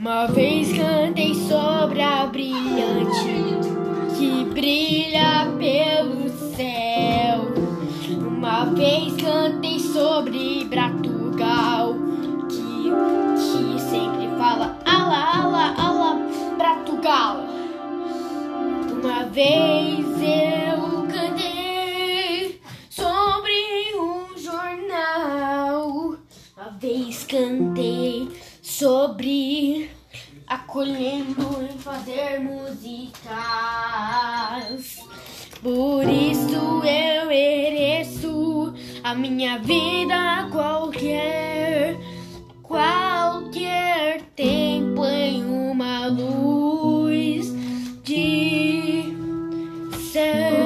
Uma vez cantei sobre a brilhante que brilha pelo céu. Uma vez cantei sobre Bratugal que, que sempre fala ala, ala, ala, Bratugal. Uma vez eu cantei sobre um jornal. Uma vez cantei sobre acolhendo em fazer músicas. Por isso eu mereço a minha vida qualquer, qualquer tempo em uma luz de céu.